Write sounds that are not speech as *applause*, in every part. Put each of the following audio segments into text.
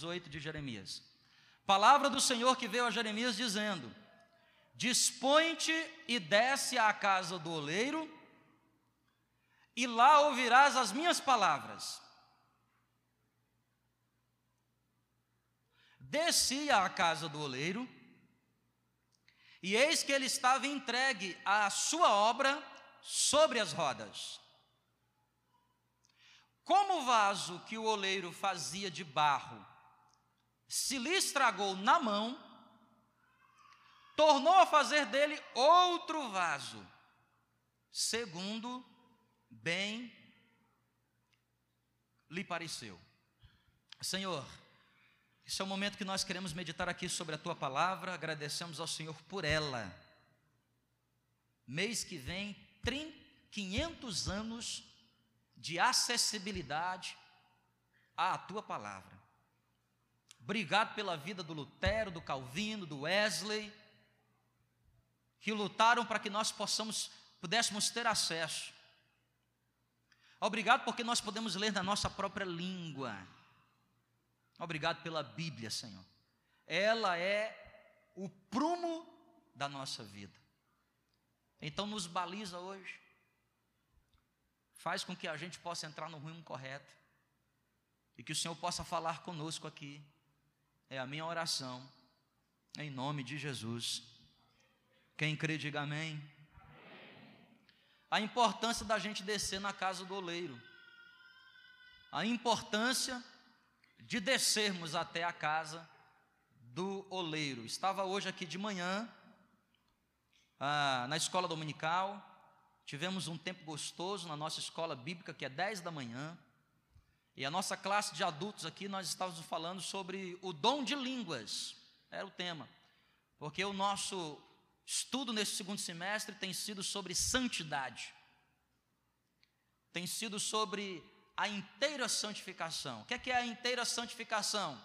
18 de Jeremias. Palavra do Senhor que veio a Jeremias dizendo: Dispõe-te e desce à casa do oleiro, e lá ouvirás as minhas palavras. Desci à casa do oleiro, e eis que ele estava entregue à sua obra sobre as rodas. Como o vaso que o oleiro fazia de barro se lhe estragou na mão, tornou a fazer dele outro vaso, segundo bem lhe pareceu. Senhor, esse é o momento que nós queremos meditar aqui sobre a tua palavra, agradecemos ao Senhor por ela. Mês que vem, 500 anos de acessibilidade à tua palavra. Obrigado pela vida do Lutero, do Calvino, do Wesley, que lutaram para que nós possamos, pudéssemos ter acesso. Obrigado porque nós podemos ler na nossa própria língua. Obrigado pela Bíblia, Senhor. Ela é o prumo da nossa vida. Então nos baliza hoje. Faz com que a gente possa entrar no rumo correto. E que o Senhor possa falar conosco aqui. É a minha oração. Em nome de Jesus. Quem crê, diga amém. A importância da gente descer na casa do oleiro. A importância de descermos até a casa do oleiro. Estava hoje aqui de manhã, ah, na escola dominical, Tivemos um tempo gostoso na nossa escola bíblica, que é 10 da manhã. E a nossa classe de adultos aqui, nós estávamos falando sobre o dom de línguas. Era o tema. Porque o nosso estudo nesse segundo semestre tem sido sobre santidade. Tem sido sobre a inteira santificação. O que é, que é a inteira santificação?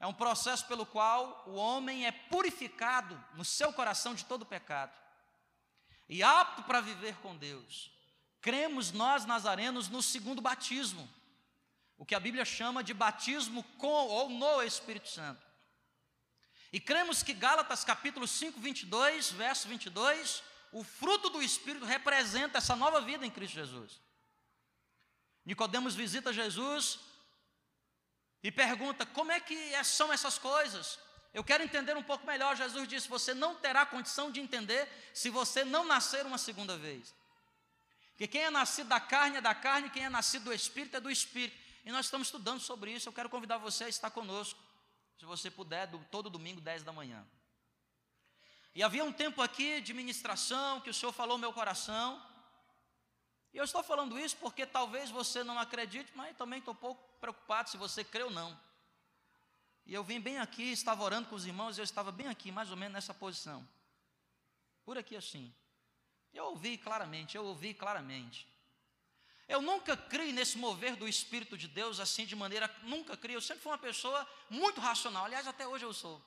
É um processo pelo qual o homem é purificado no seu coração de todo pecado e apto para viver com Deus. Cremos nós, nazarenos, no segundo batismo, o que a Bíblia chama de batismo com ou no Espírito Santo. E cremos que Gálatas capítulo 5, 22, verso 22, o fruto do Espírito representa essa nova vida em Cristo Jesus. Nicodemos visita Jesus e pergunta: como é que são essas coisas? Eu quero entender um pouco melhor. Jesus disse: Você não terá condição de entender se você não nascer uma segunda vez. Porque quem é nascido da carne é da carne, quem é nascido do espírito é do espírito. E nós estamos estudando sobre isso. Eu quero convidar você a estar conosco, se você puder, do, todo domingo, 10 da manhã. E havia um tempo aqui de ministração que o Senhor falou meu coração. E eu estou falando isso porque talvez você não acredite, mas também estou pouco preocupado se você crê ou não. E eu vim bem aqui, estava orando com os irmãos, eu estava bem aqui, mais ou menos nessa posição. Por aqui assim. Eu ouvi claramente, eu ouvi claramente. Eu nunca criei nesse mover do Espírito de Deus assim de maneira, nunca criei. Eu sempre fui uma pessoa muito racional. Aliás, até hoje eu sou.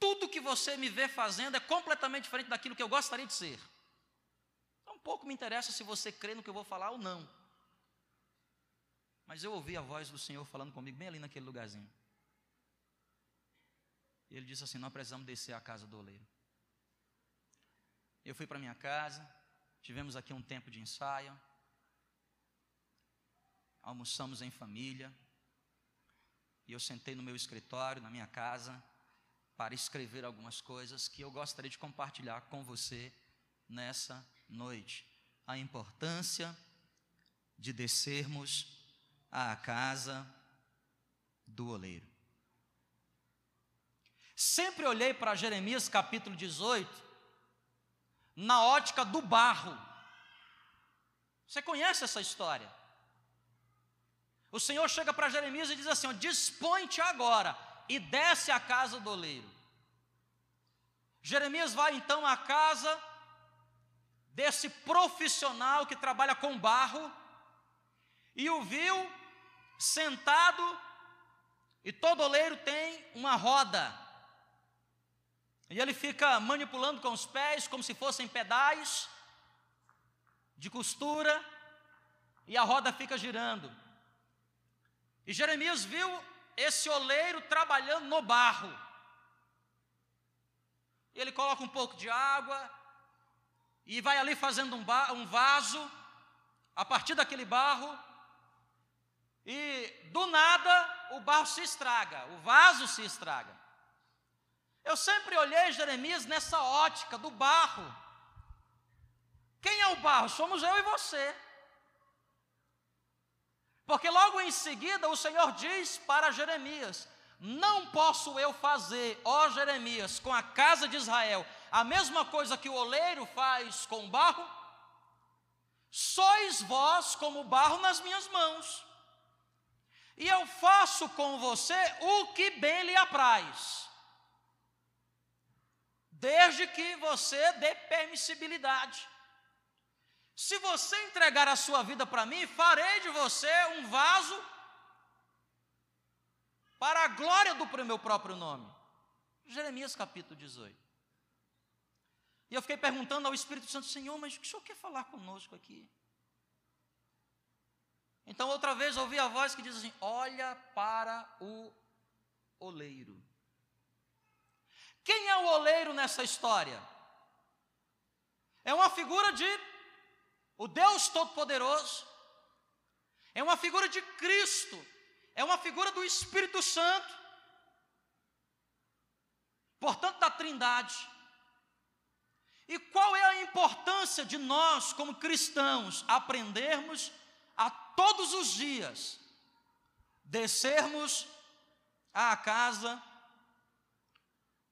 Tudo que você me vê fazendo é completamente diferente daquilo que eu gostaria de ser. Então, pouco me interessa se você crê no que eu vou falar ou não. Mas eu ouvi a voz do Senhor falando comigo bem ali naquele lugarzinho. E ele disse assim: Nós precisamos descer à casa do oleiro. Eu fui para minha casa, tivemos aqui um tempo de ensaio, almoçamos em família, e eu sentei no meu escritório, na minha casa, para escrever algumas coisas que eu gostaria de compartilhar com você nessa noite. A importância de descermos à casa do oleiro. Sempre olhei para Jeremias capítulo 18 na ótica do barro. Você conhece essa história? O Senhor chega para Jeremias e diz assim: Dispõe-te agora e desce à casa do oleiro. Jeremias vai então à casa desse profissional que trabalha com barro e o viu sentado e todo oleiro tem uma roda. E ele fica manipulando com os pés como se fossem pedais de costura, e a roda fica girando. E Jeremias viu esse oleiro trabalhando no barro. Ele coloca um pouco de água e vai ali fazendo um, um vaso a partir daquele barro. E do nada o barro se estraga, o vaso se estraga. Eu sempre olhei Jeremias nessa ótica do barro. Quem é o barro? Somos eu e você. Porque logo em seguida o Senhor diz para Jeremias: Não posso eu fazer, ó Jeremias, com a casa de Israel, a mesma coisa que o oleiro faz com o barro? Sois vós como barro nas minhas mãos, e eu faço com você o que bem lhe apraz, desde que você dê permissibilidade. Se você entregar a sua vida para mim, farei de você um vaso para a glória do meu próprio nome. Jeremias capítulo 18. E eu fiquei perguntando ao Espírito Santo, Senhor, mas o que o Senhor quer falar conosco aqui? Então, outra vez, ouvi a voz que diz assim: Olha para o oleiro. Quem é o oleiro nessa história? É uma figura de o Deus Todo-Poderoso, é uma figura de Cristo, é uma figura do Espírito Santo, portanto, da Trindade. E qual é a importância de nós, como cristãos, aprendermos a todos os dias descermos à casa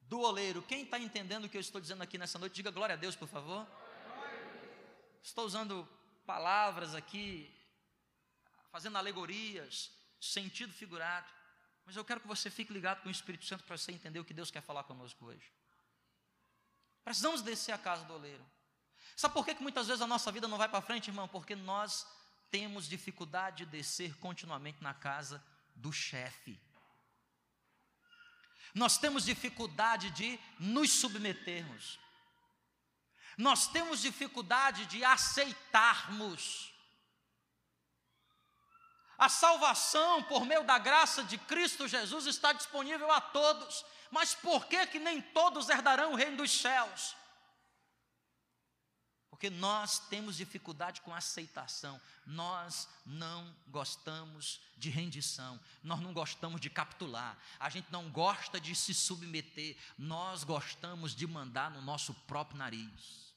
do oleiro? Quem está entendendo o que eu estou dizendo aqui nessa noite, diga glória a Deus, por favor. Estou usando palavras aqui, fazendo alegorias, sentido figurado, mas eu quero que você fique ligado com o Espírito Santo para você entender o que Deus quer falar conosco hoje. Precisamos descer a casa do oleiro. Sabe por que, que muitas vezes a nossa vida não vai para frente, irmão? Porque nós temos dificuldade de descer continuamente na casa do chefe. Nós temos dificuldade de nos submetermos nós temos dificuldade de aceitarmos. A salvação por meio da graça de Cristo Jesus está disponível a todos, mas por que que nem todos herdarão o reino dos céus? Porque nós temos dificuldade com aceitação, nós não gostamos de rendição, nós não gostamos de capitular, a gente não gosta de se submeter, nós gostamos de mandar no nosso próprio nariz.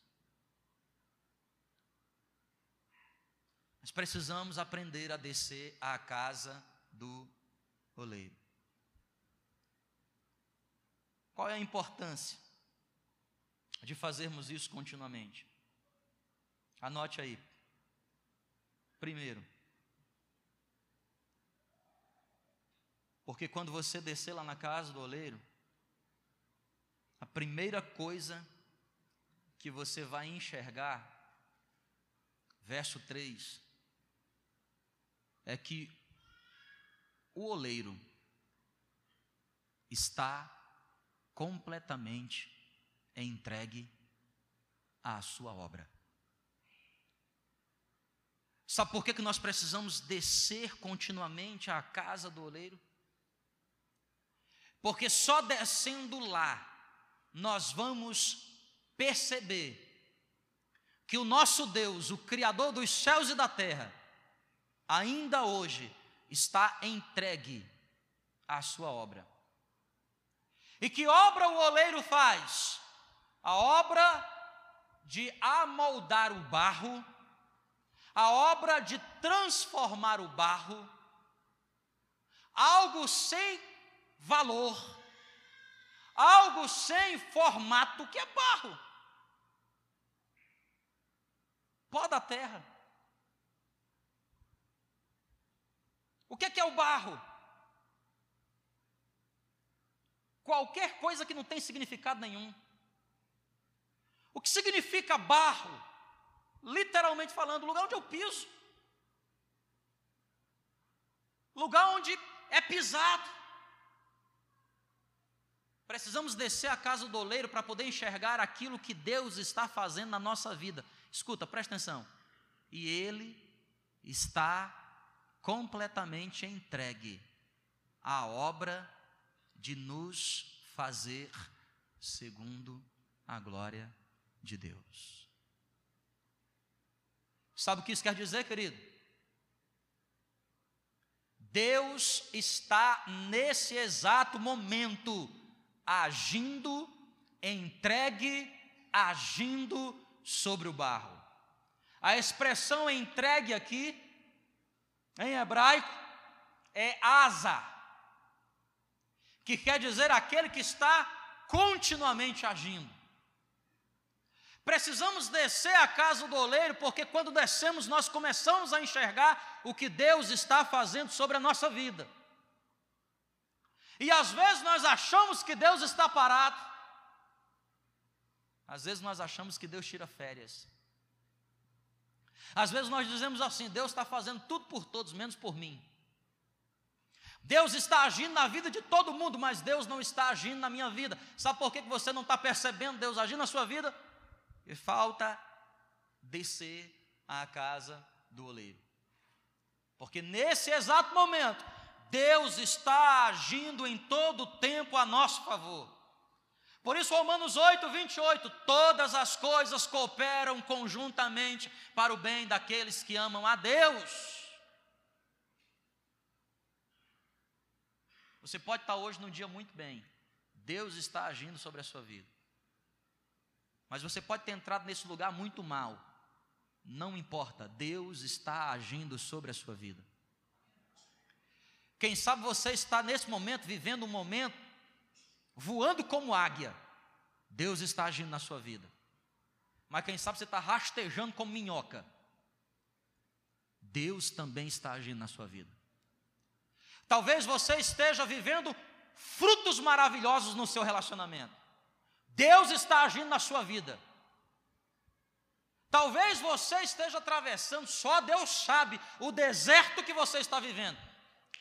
Nós precisamos aprender a descer à casa do oleiro. Qual é a importância de fazermos isso continuamente? Anote aí. Primeiro, porque quando você descer lá na casa do oleiro, a primeira coisa que você vai enxergar, verso 3, é que o oleiro está completamente entregue à sua obra. Sabe por que, que nós precisamos descer continuamente à casa do oleiro? Porque só descendo lá nós vamos perceber que o nosso Deus, o Criador dos céus e da terra, ainda hoje está entregue à sua obra. E que obra o oleiro faz? A obra de amoldar o barro, a obra de transformar o barro, algo sem valor, algo sem formato, que é barro, pó da terra. O que é, que é o barro? Qualquer coisa que não tem significado nenhum. O que significa barro? Literalmente falando, lugar onde eu piso. Lugar onde é pisado. Precisamos descer a casa do oleiro para poder enxergar aquilo que Deus está fazendo na nossa vida. Escuta, presta atenção. E Ele está completamente entregue à obra de nos fazer segundo a glória de Deus. Sabe o que isso quer dizer, querido? Deus está nesse exato momento agindo, entregue, agindo sobre o barro. A expressão entregue aqui, em hebraico, é asa, que quer dizer aquele que está continuamente agindo. Precisamos descer à casa do oleiro, porque quando descemos, nós começamos a enxergar o que Deus está fazendo sobre a nossa vida. E às vezes nós achamos que Deus está parado, às vezes nós achamos que Deus tira férias. Às vezes nós dizemos assim: Deus está fazendo tudo por todos, menos por mim. Deus está agindo na vida de todo mundo, mas Deus não está agindo na minha vida. Sabe por que você não está percebendo Deus agindo na sua vida? E falta descer à casa do oleiro. Porque nesse exato momento, Deus está agindo em todo o tempo a nosso favor. Por isso, Romanos 8, 28, todas as coisas cooperam conjuntamente para o bem daqueles que amam a Deus. Você pode estar hoje num dia muito bem, Deus está agindo sobre a sua vida. Mas você pode ter entrado nesse lugar muito mal, não importa, Deus está agindo sobre a sua vida. Quem sabe você está nesse momento vivendo um momento voando como águia, Deus está agindo na sua vida. Mas quem sabe você está rastejando como minhoca, Deus também está agindo na sua vida. Talvez você esteja vivendo frutos maravilhosos no seu relacionamento. Deus está agindo na sua vida. Talvez você esteja atravessando, só Deus sabe, o deserto que você está vivendo.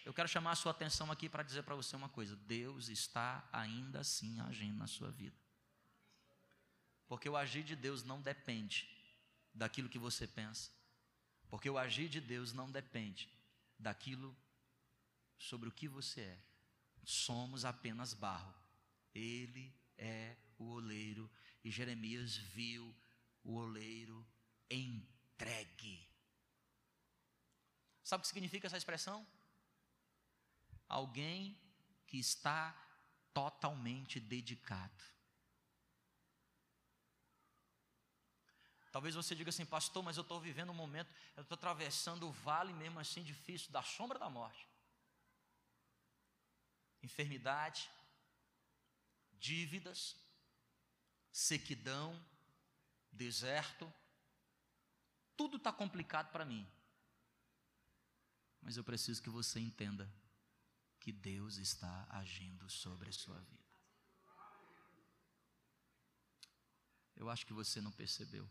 Eu quero chamar a sua atenção aqui para dizer para você uma coisa: Deus está ainda assim agindo na sua vida. Porque o agir de Deus não depende daquilo que você pensa. Porque o agir de Deus não depende daquilo sobre o que você é. Somos apenas barro. Ele é o oleiro. E Jeremias viu o oleiro entregue. Sabe o que significa essa expressão? alguém que está totalmente dedicado. Talvez você diga assim, pastor, mas eu estou vivendo um momento, eu estou atravessando o vale mesmo assim difícil, da sombra da morte. Enfermidade, dívidas, sequidão, deserto, tudo está complicado para mim. Mas eu preciso que você entenda que Deus está agindo sobre a sua vida. Eu acho que você não percebeu.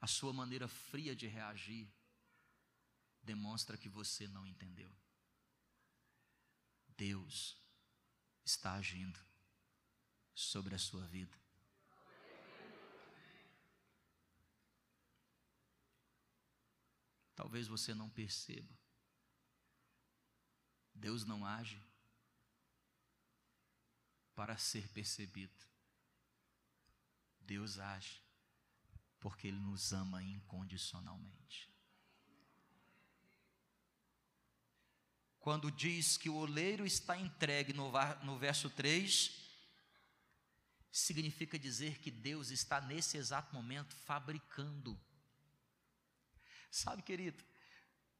A sua maneira fria de reagir demonstra que você não entendeu. Deus está agindo sobre a sua vida. Talvez você não perceba. Deus não age para ser percebido. Deus age porque Ele nos ama incondicionalmente. Quando diz que o oleiro está entregue no, verso 3, significa dizer que Deus está nesse exato momento fabricando. Sabe, querido,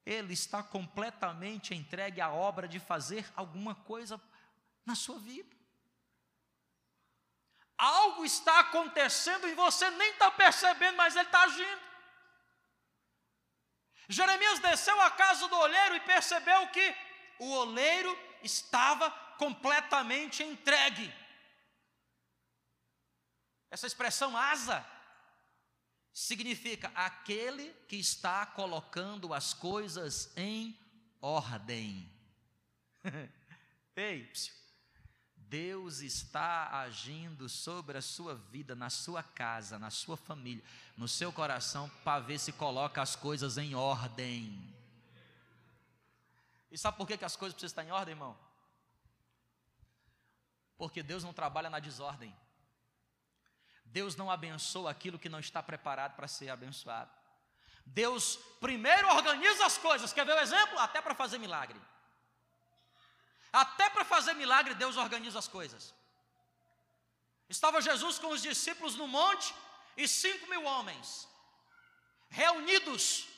ele está completamente entregue à obra de fazer alguma coisa na sua vida. Algo está acontecendo e você nem está percebendo, mas ele está agindo. Jeremias desceu à casa do oleiro e percebeu que o oleiro estava completamente entregue. Essa expressão asa significa aquele que está colocando as coisas em ordem. *laughs* Ei, Deus está agindo sobre a sua vida, na sua casa, na sua família, no seu coração, para ver se coloca as coisas em ordem. E sabe por que, que as coisas precisam estar em ordem, irmão? Porque Deus não trabalha na desordem. Deus não abençoa aquilo que não está preparado para ser abençoado. Deus primeiro organiza as coisas, quer ver o exemplo? Até para fazer milagre. Até para fazer milagre, Deus organiza as coisas. Estava Jesus com os discípulos no monte e cinco mil homens reunidos.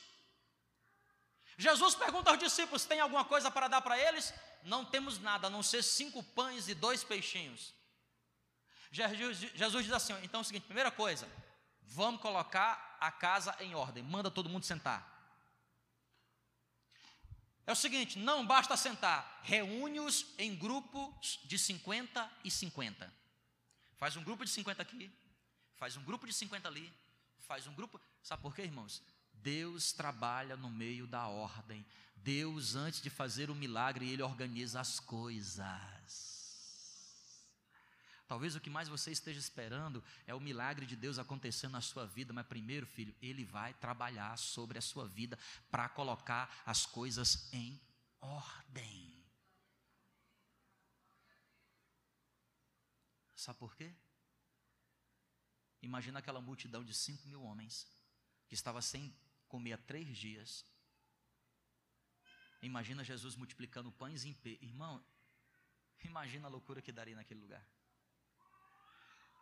Jesus pergunta aos discípulos: tem alguma coisa para dar para eles? Não temos nada, a não ser cinco pães e dois peixinhos. Jesus, Jesus diz assim: então é o seguinte, primeira coisa, vamos colocar a casa em ordem, manda todo mundo sentar. É o seguinte: não basta sentar, reúne-os em grupos de 50 e 50. Faz um grupo de 50 aqui, faz um grupo de 50 ali, faz um grupo. Sabe por quê, irmãos? Deus trabalha no meio da ordem. Deus, antes de fazer o milagre, Ele organiza as coisas. Talvez o que mais você esteja esperando é o milagre de Deus acontecendo na sua vida, mas primeiro, filho, Ele vai trabalhar sobre a sua vida para colocar as coisas em ordem. Sabe por quê? Imagina aquela multidão de cinco mil homens que estava sem comer há três dias. Imagina Jesus multiplicando pães em pé. Irmão, imagina a loucura que daria naquele lugar.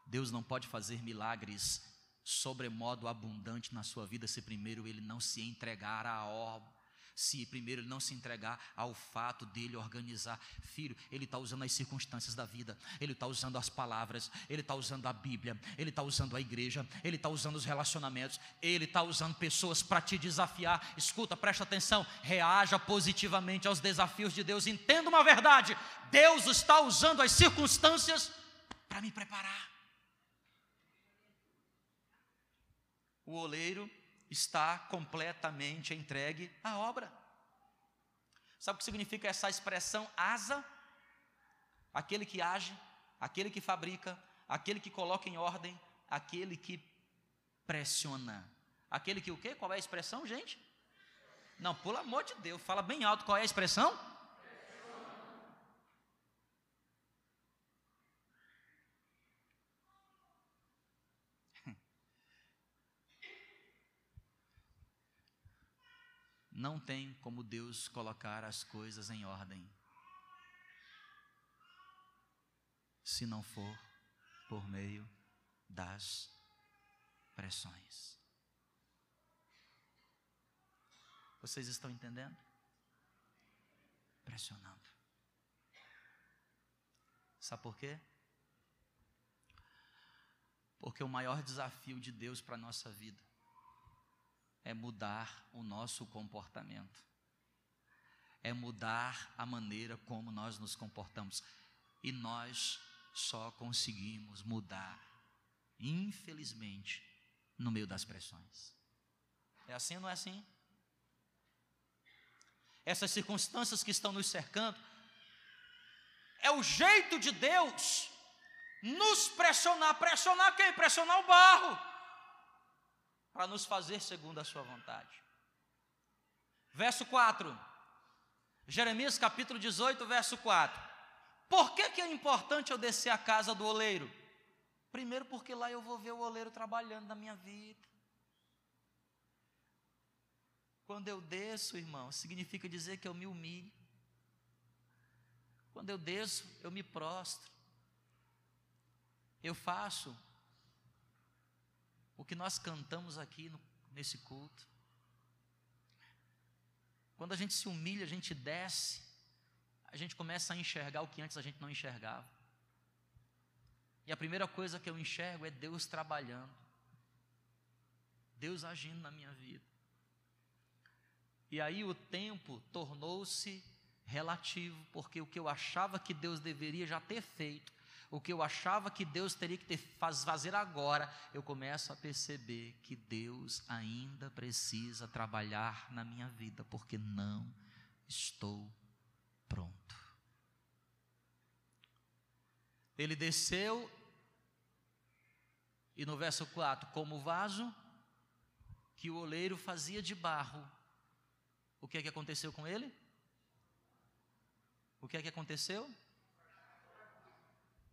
Deus não pode fazer milagres sobremodo abundante na sua vida se primeiro ele não se entregar à obra. Se primeiro ele não se entregar ao fato dele organizar, filho, ele está usando as circunstâncias da vida, ele está usando as palavras, ele está usando a Bíblia, ele está usando a igreja, ele está usando os relacionamentos, ele está usando pessoas para te desafiar. Escuta, presta atenção, reaja positivamente aos desafios de Deus. Entenda uma verdade: Deus está usando as circunstâncias para me preparar. O oleiro está completamente entregue à obra. Sabe o que significa essa expressão asa? Aquele que age, aquele que fabrica, aquele que coloca em ordem, aquele que pressiona. Aquele que o quê? Qual é a expressão, gente? Não, pelo amor de Deus, fala bem alto qual é a expressão? Não tem como Deus colocar as coisas em ordem se não for por meio das pressões. Vocês estão entendendo? Pressionando. Sabe por quê? Porque o maior desafio de Deus para a nossa vida é mudar o nosso comportamento, é mudar a maneira como nós nos comportamos. E nós só conseguimos mudar, infelizmente, no meio das pressões. É assim ou não é assim? Essas circunstâncias que estão nos cercando, é o jeito de Deus nos pressionar. Pressionar quem? Pressionar o barro para nos fazer segundo a sua vontade. Verso 4. Jeremias capítulo 18, verso 4. Por que, que é importante eu descer à casa do oleiro? Primeiro, porque lá eu vou ver o oleiro trabalhando na minha vida. Quando eu desço, irmão, significa dizer que eu me humilho. Quando eu desço, eu me prostro. Eu faço o que nós cantamos aqui no, nesse culto. Quando a gente se humilha, a gente desce, a gente começa a enxergar o que antes a gente não enxergava. E a primeira coisa que eu enxergo é Deus trabalhando, Deus agindo na minha vida. E aí o tempo tornou-se relativo, porque o que eu achava que Deus deveria já ter feito, o que eu achava que Deus teria que ter, fazer agora, eu começo a perceber que Deus ainda precisa trabalhar na minha vida, porque não estou pronto. Ele desceu, e no verso 4, como vaso que o oleiro fazia de barro, o que é que aconteceu com ele? O que é que aconteceu?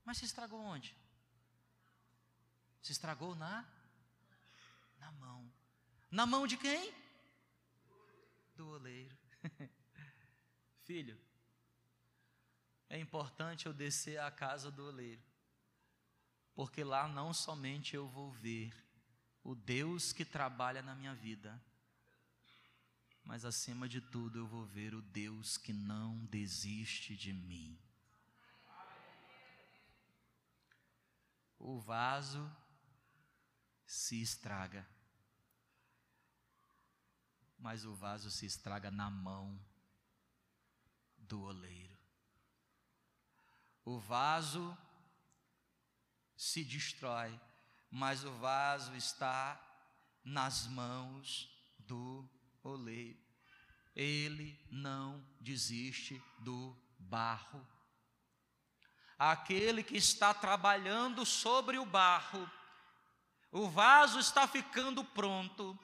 Mas se estragou onde? Se estragou na na mão. Na mão de quem? Do oleiro. *laughs* Filho, é importante eu descer à casa do oleiro, porque lá não somente eu vou ver o Deus que trabalha na minha vida, mas acima de tudo eu vou ver o Deus que não desiste de mim. O vaso se estraga, mas o vaso se estraga na mão do oleiro. O vaso se destrói, mas o vaso está nas mãos do oleiro. Ele não desiste do barro. Aquele que está trabalhando sobre o barro, o vaso está ficando pronto,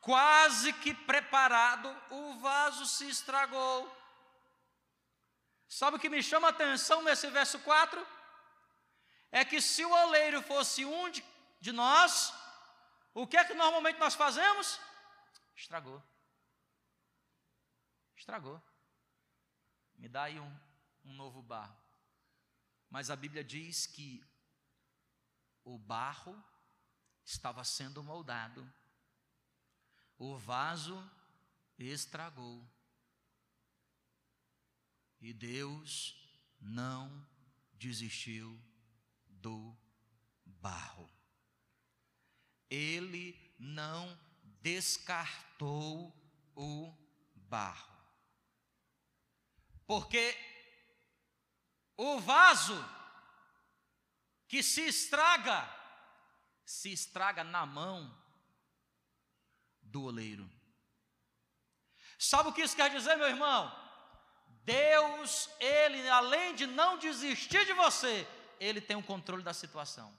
quase que preparado, o vaso se estragou. Sabe o que me chama a atenção nesse verso 4? É que se o oleiro fosse um de, de nós, o que é que normalmente nós fazemos? Estragou. Estragou. Me dá aí um, um novo barro. Mas a Bíblia diz que o barro estava sendo moldado, o vaso estragou. E Deus não desistiu do barro. Ele não descartou o barro. Porque o vaso que se estraga, se estraga na mão do oleiro. Sabe o que isso quer dizer, meu irmão? Deus, Ele, além de não desistir de você, Ele tem o controle da situação.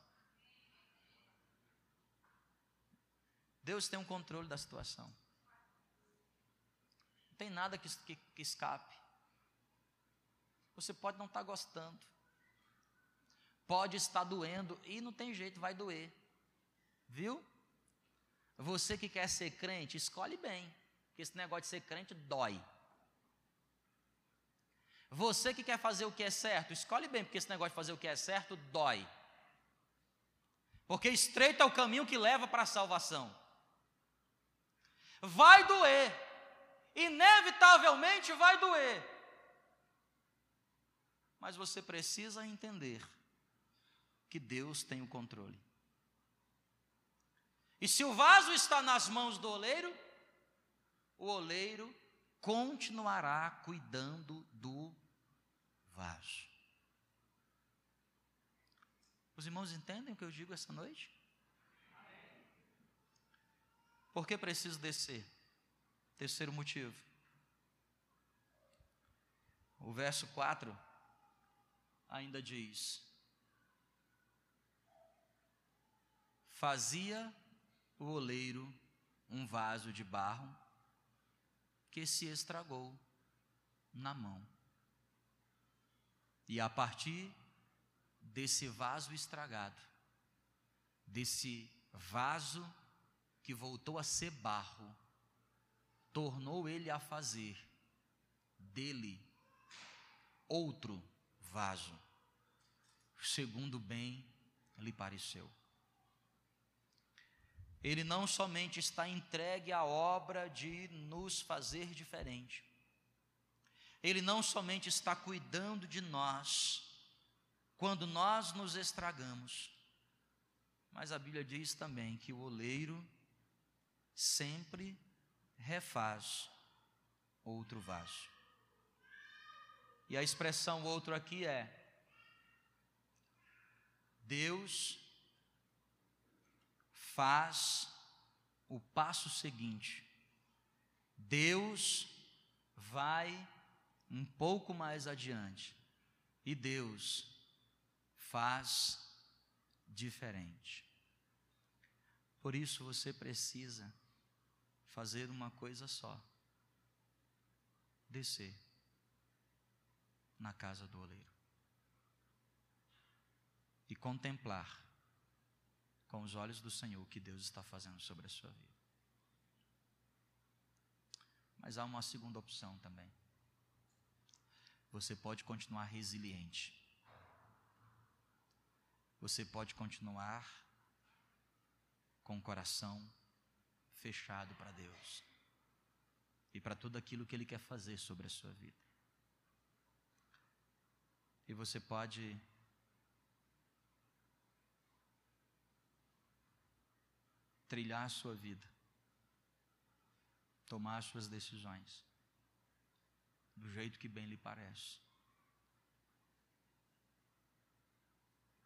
Deus tem um controle da situação. Não tem nada que, que, que escape. Você pode não estar gostando, pode estar doendo, e não tem jeito, vai doer. Viu? Você que quer ser crente, escolhe bem, porque esse negócio de ser crente dói. Você que quer fazer o que é certo, escolhe bem, porque esse negócio de fazer o que é certo dói. Porque estreito é o caminho que leva para a salvação. Vai doer, inevitavelmente vai doer. Mas você precisa entender que Deus tem o controle. E se o vaso está nas mãos do oleiro, o oleiro continuará cuidando do vaso. Os irmãos entendem o que eu digo essa noite? Por que preciso descer? Terceiro motivo. O verso 4 ainda diz: Fazia o oleiro um vaso de barro que se estragou na mão. E a partir desse vaso estragado, desse vaso que voltou a ser barro, tornou ele a fazer dele outro vaso, segundo bem lhe pareceu. Ele não somente está entregue à obra de nos fazer diferente, ele não somente está cuidando de nós quando nós nos estragamos, mas a Bíblia diz também que o oleiro sempre refaz outro vaso. E a expressão outro aqui é: Deus faz o passo seguinte. Deus vai um pouco mais adiante. E Deus faz diferente. Por isso você precisa fazer uma coisa só: descer na casa do oleiro e contemplar com os olhos do Senhor o que Deus está fazendo sobre a sua vida. Mas há uma segunda opção também. Você pode continuar resiliente. Você pode continuar com o coração fechado para Deus e para tudo aquilo que Ele quer fazer sobre a sua vida. Você pode trilhar a sua vida, tomar as suas decisões, do jeito que bem lhe parece.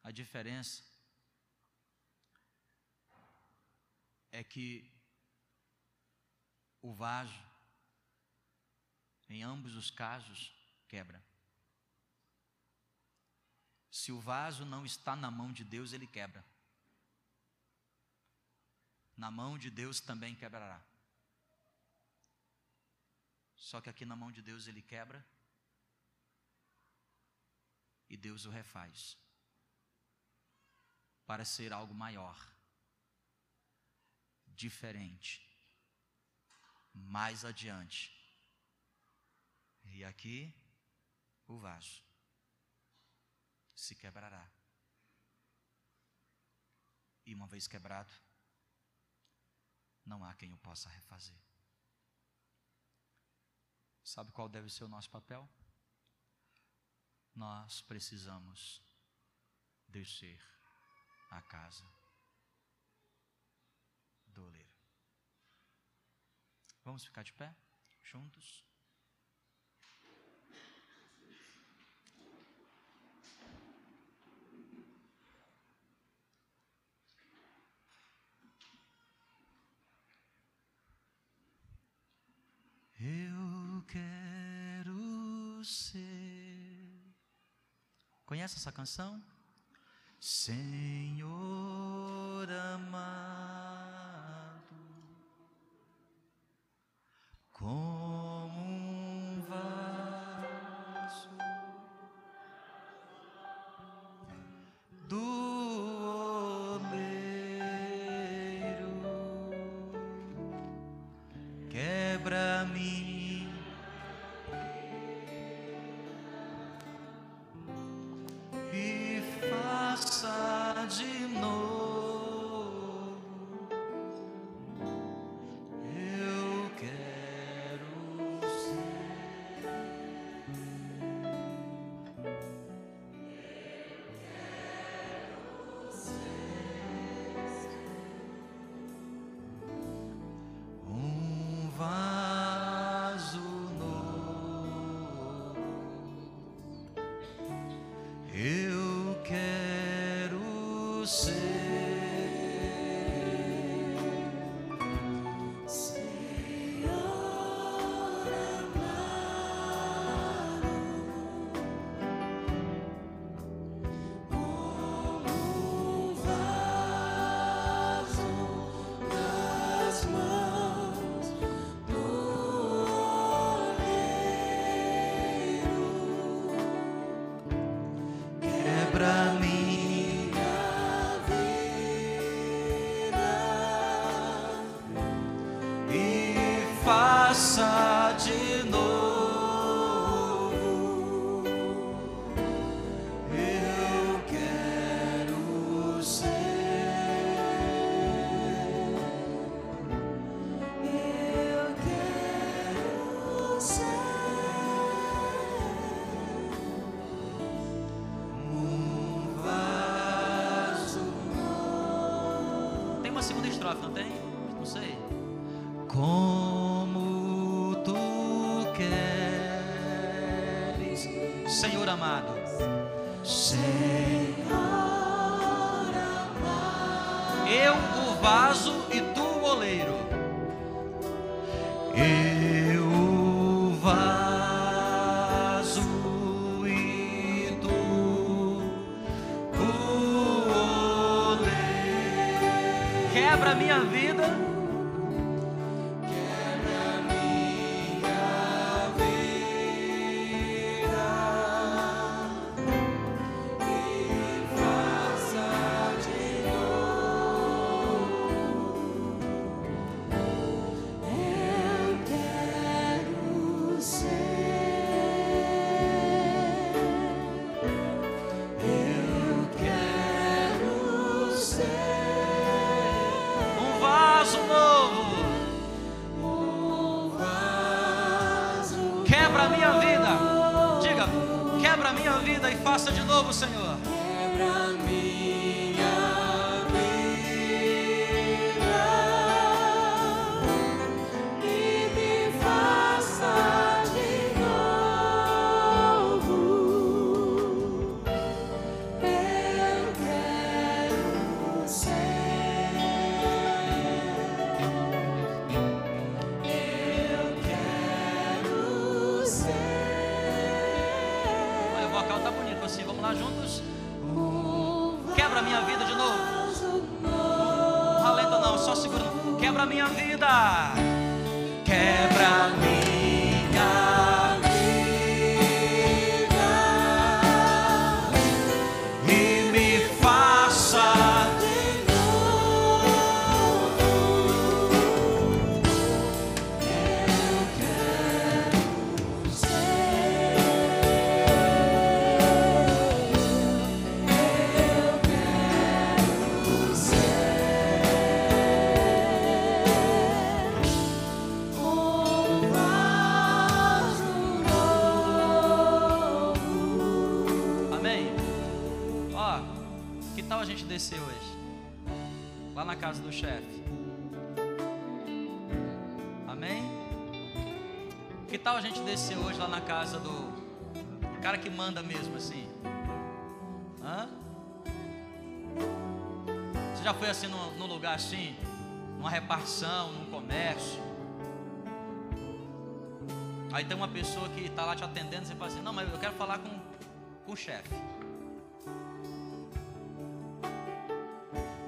A diferença é que o vaso, em ambos os casos, quebra. Se o vaso não está na mão de Deus, ele quebra na mão de Deus também quebrará. Só que aqui na mão de Deus ele quebra e Deus o refaz para ser algo maior, diferente, mais adiante. E aqui o vaso se quebrará. E uma vez quebrado, não há quem o possa refazer. Sabe qual deve ser o nosso papel? Nós precisamos descer a casa do oleiro. Vamos ficar de pé, juntos? Eu quero ser. Conhece essa canção? Senhor amado, estrofe, não tem? Não sei. Como tu queres, Senhor amado. Senhor amado. Eu o vaso vaso novo. Quebra a minha vida. Diga, quebra a minha vida e faça de novo, Senhor. Quebra minha tal a gente descer hoje? Lá na casa do chefe. Amém? Que tal a gente descer hoje lá na casa do cara que manda mesmo assim? Hã? Você já foi assim num, num lugar assim? Numa repartição, num comércio? Aí tem uma pessoa que está lá te atendendo, você fala assim, não, mas eu quero falar com, com o chefe.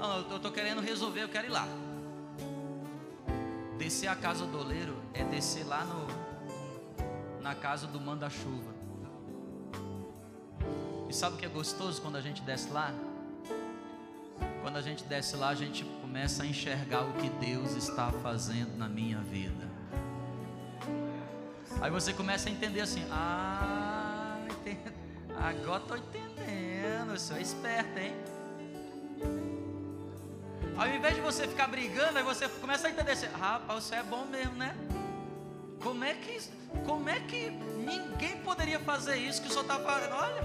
Não, eu estou querendo resolver, eu quero ir lá. Descer a casa do oleiro é descer lá no, na casa do manda-chuva. E sabe o que é gostoso quando a gente desce lá? Quando a gente desce lá, a gente começa a enxergar o que Deus está fazendo na minha vida. Aí você começa a entender assim: ah, agora estou entendendo. Eu sou esperto, hein? Ao invés de você ficar brigando, aí você começa a entender assim: rapaz, você é bom mesmo, né? Como é que, como é que ninguém poderia fazer isso que o senhor está fazendo? Olha,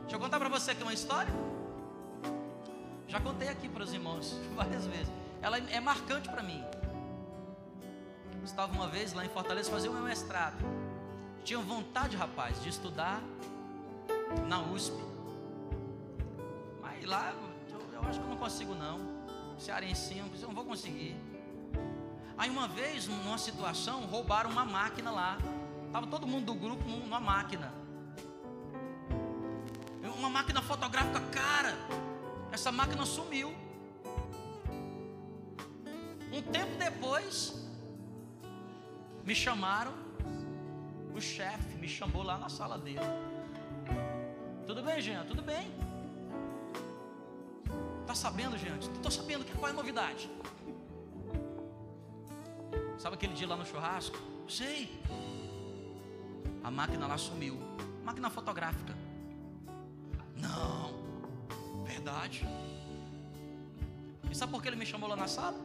deixa eu contar para você aqui uma história. Já contei aqui para os irmãos *laughs* várias vezes. Ela é marcante para mim. Eu estava uma vez lá em Fortaleza fazer o meu mestrado. Tinha vontade, rapaz, de estudar na USP. Mas lá eu, eu acho que eu não consigo não. Cearensinho, eu não vou conseguir. Aí uma vez, numa situação, roubaram uma máquina lá. Tava todo mundo do grupo numa máquina. Uma máquina fotográfica cara. Essa máquina sumiu. Um tempo depois, me chamaram, o chefe me chamou lá na sala dele. Tudo bem, Jean? Tudo bem. Tá sabendo, Jean? Tô sabendo que qual é a novidade. Sabe aquele dia lá no churrasco? Sei. A máquina lá sumiu. Máquina fotográfica. Não. Verdade. E sabe por que ele me chamou lá na sala?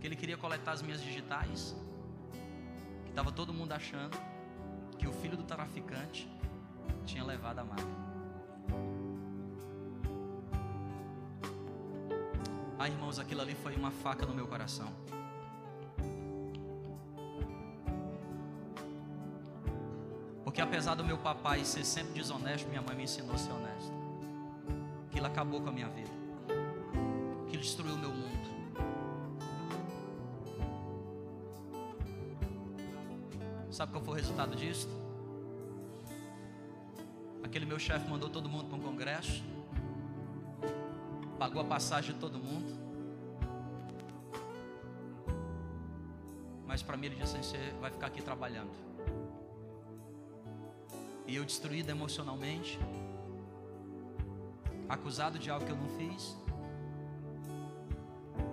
Que ele queria coletar as minhas digitais. Que estava todo mundo achando que o filho do traficante tinha levado a máquina. Irmãos, aquilo ali foi uma faca no meu coração. Porque apesar do meu papai ser sempre desonesto, minha mãe me ensinou a ser honesto. Aquilo acabou com a minha vida. Aquilo destruiu o meu mundo. Sabe qual foi o resultado disso? Aquele meu chefe mandou todo mundo para um congresso. pagou a passagem de todo mundo. Mas para mim ele disse assim: você vai ficar aqui trabalhando. E eu destruído emocionalmente, acusado de algo que eu não fiz,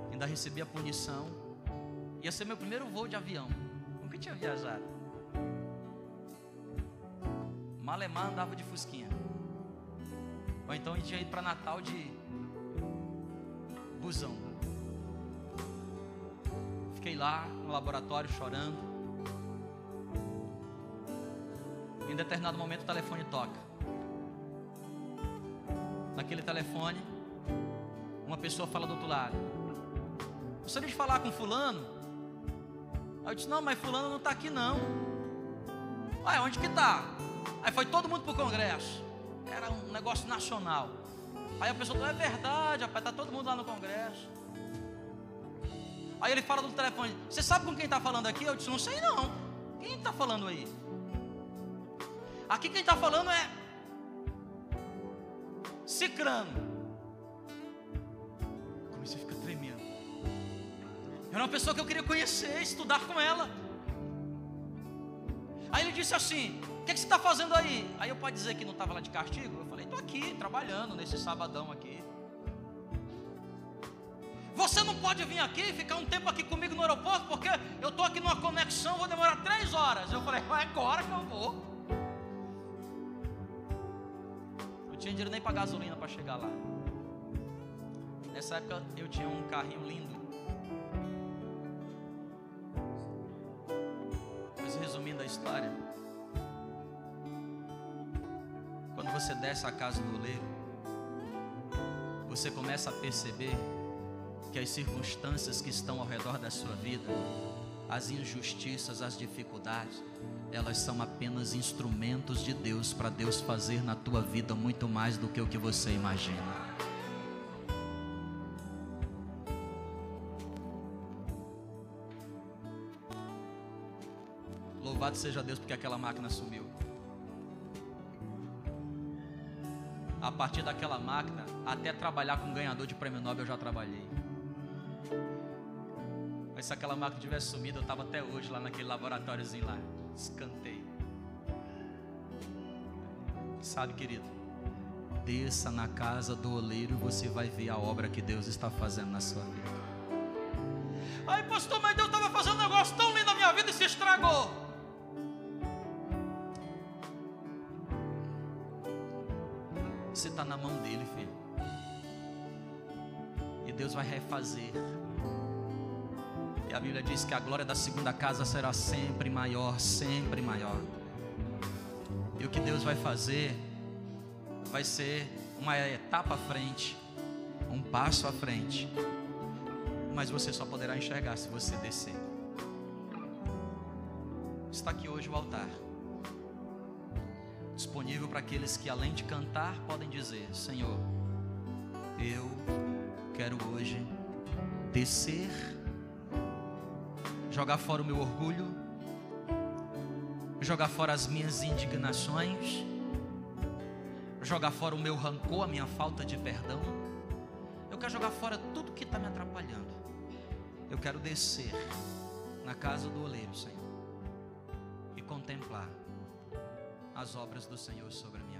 ainda recebi a punição. Ia ser meu primeiro voo de avião. Nunca tinha viajado. Malemar andava de fusquinha. Ou então a gente tinha ido para Natal de busão. Fiquei lá no laboratório chorando. Em determinado momento o telefone toca. Naquele telefone, uma pessoa fala do outro lado. Gostaria de falar com fulano? Aí eu disse, não, mas fulano não está aqui não. Ué, onde que está? Aí foi todo mundo para o congresso. Era um negócio nacional. Aí a pessoa falou, é verdade, rapaz, está todo mundo lá no congresso. Aí ele fala do telefone, você sabe com quem está falando aqui? Eu disse, não sei não. Quem está falando aí? Aqui quem está falando é Cicrano. Comecei a ficar tremendo. Era uma pessoa que eu queria conhecer, estudar com ela. Aí ele disse assim: O que, que você está fazendo aí? Aí eu pode dizer que não estava lá de castigo? Eu falei: Estou aqui, trabalhando nesse sabadão aqui. Você não pode vir aqui e ficar um tempo aqui comigo no aeroporto, porque eu estou aqui numa conexão, vou demorar três horas. Eu falei: É agora que eu vou. Não tinha dinheiro nem para gasolina para chegar lá. Nessa época eu tinha um carrinho lindo. Mas resumindo a história, quando você desce a casa do oleiro, você começa a perceber que as circunstâncias que estão ao redor da sua vida, as injustiças, as dificuldades, elas são apenas instrumentos de Deus para Deus fazer na tua vida muito mais do que o que você imagina. Louvado seja Deus porque aquela máquina sumiu. A partir daquela máquina, até trabalhar com ganhador de prêmio Nobel eu já trabalhei. Mas se aquela máquina tivesse sumido, eu estava até hoje lá naquele laboratóriozinho lá. Escantei. Sabe, querido? Desça na casa do oleiro e você vai ver a obra que Deus está fazendo na sua vida. Ai, pastor, mas Deus estava fazendo um negócio tão lindo na minha vida e se estragou. Você está na mão dele, filho. E Deus vai refazer. A Bíblia diz que a glória da segunda casa será sempre maior, sempre maior. E o que Deus vai fazer vai ser uma etapa à frente, um passo à frente. Mas você só poderá enxergar se você descer. Está aqui hoje o altar disponível para aqueles que, além de cantar, podem dizer: Senhor, eu quero hoje descer, jogar fora o meu orgulho, jogar fora as minhas indignações, jogar fora o meu rancor, a minha falta de perdão. Eu quero jogar fora tudo que está me atrapalhando. Eu quero descer na casa do oleiro, Senhor, e contemplar as obras do Senhor sobre mim.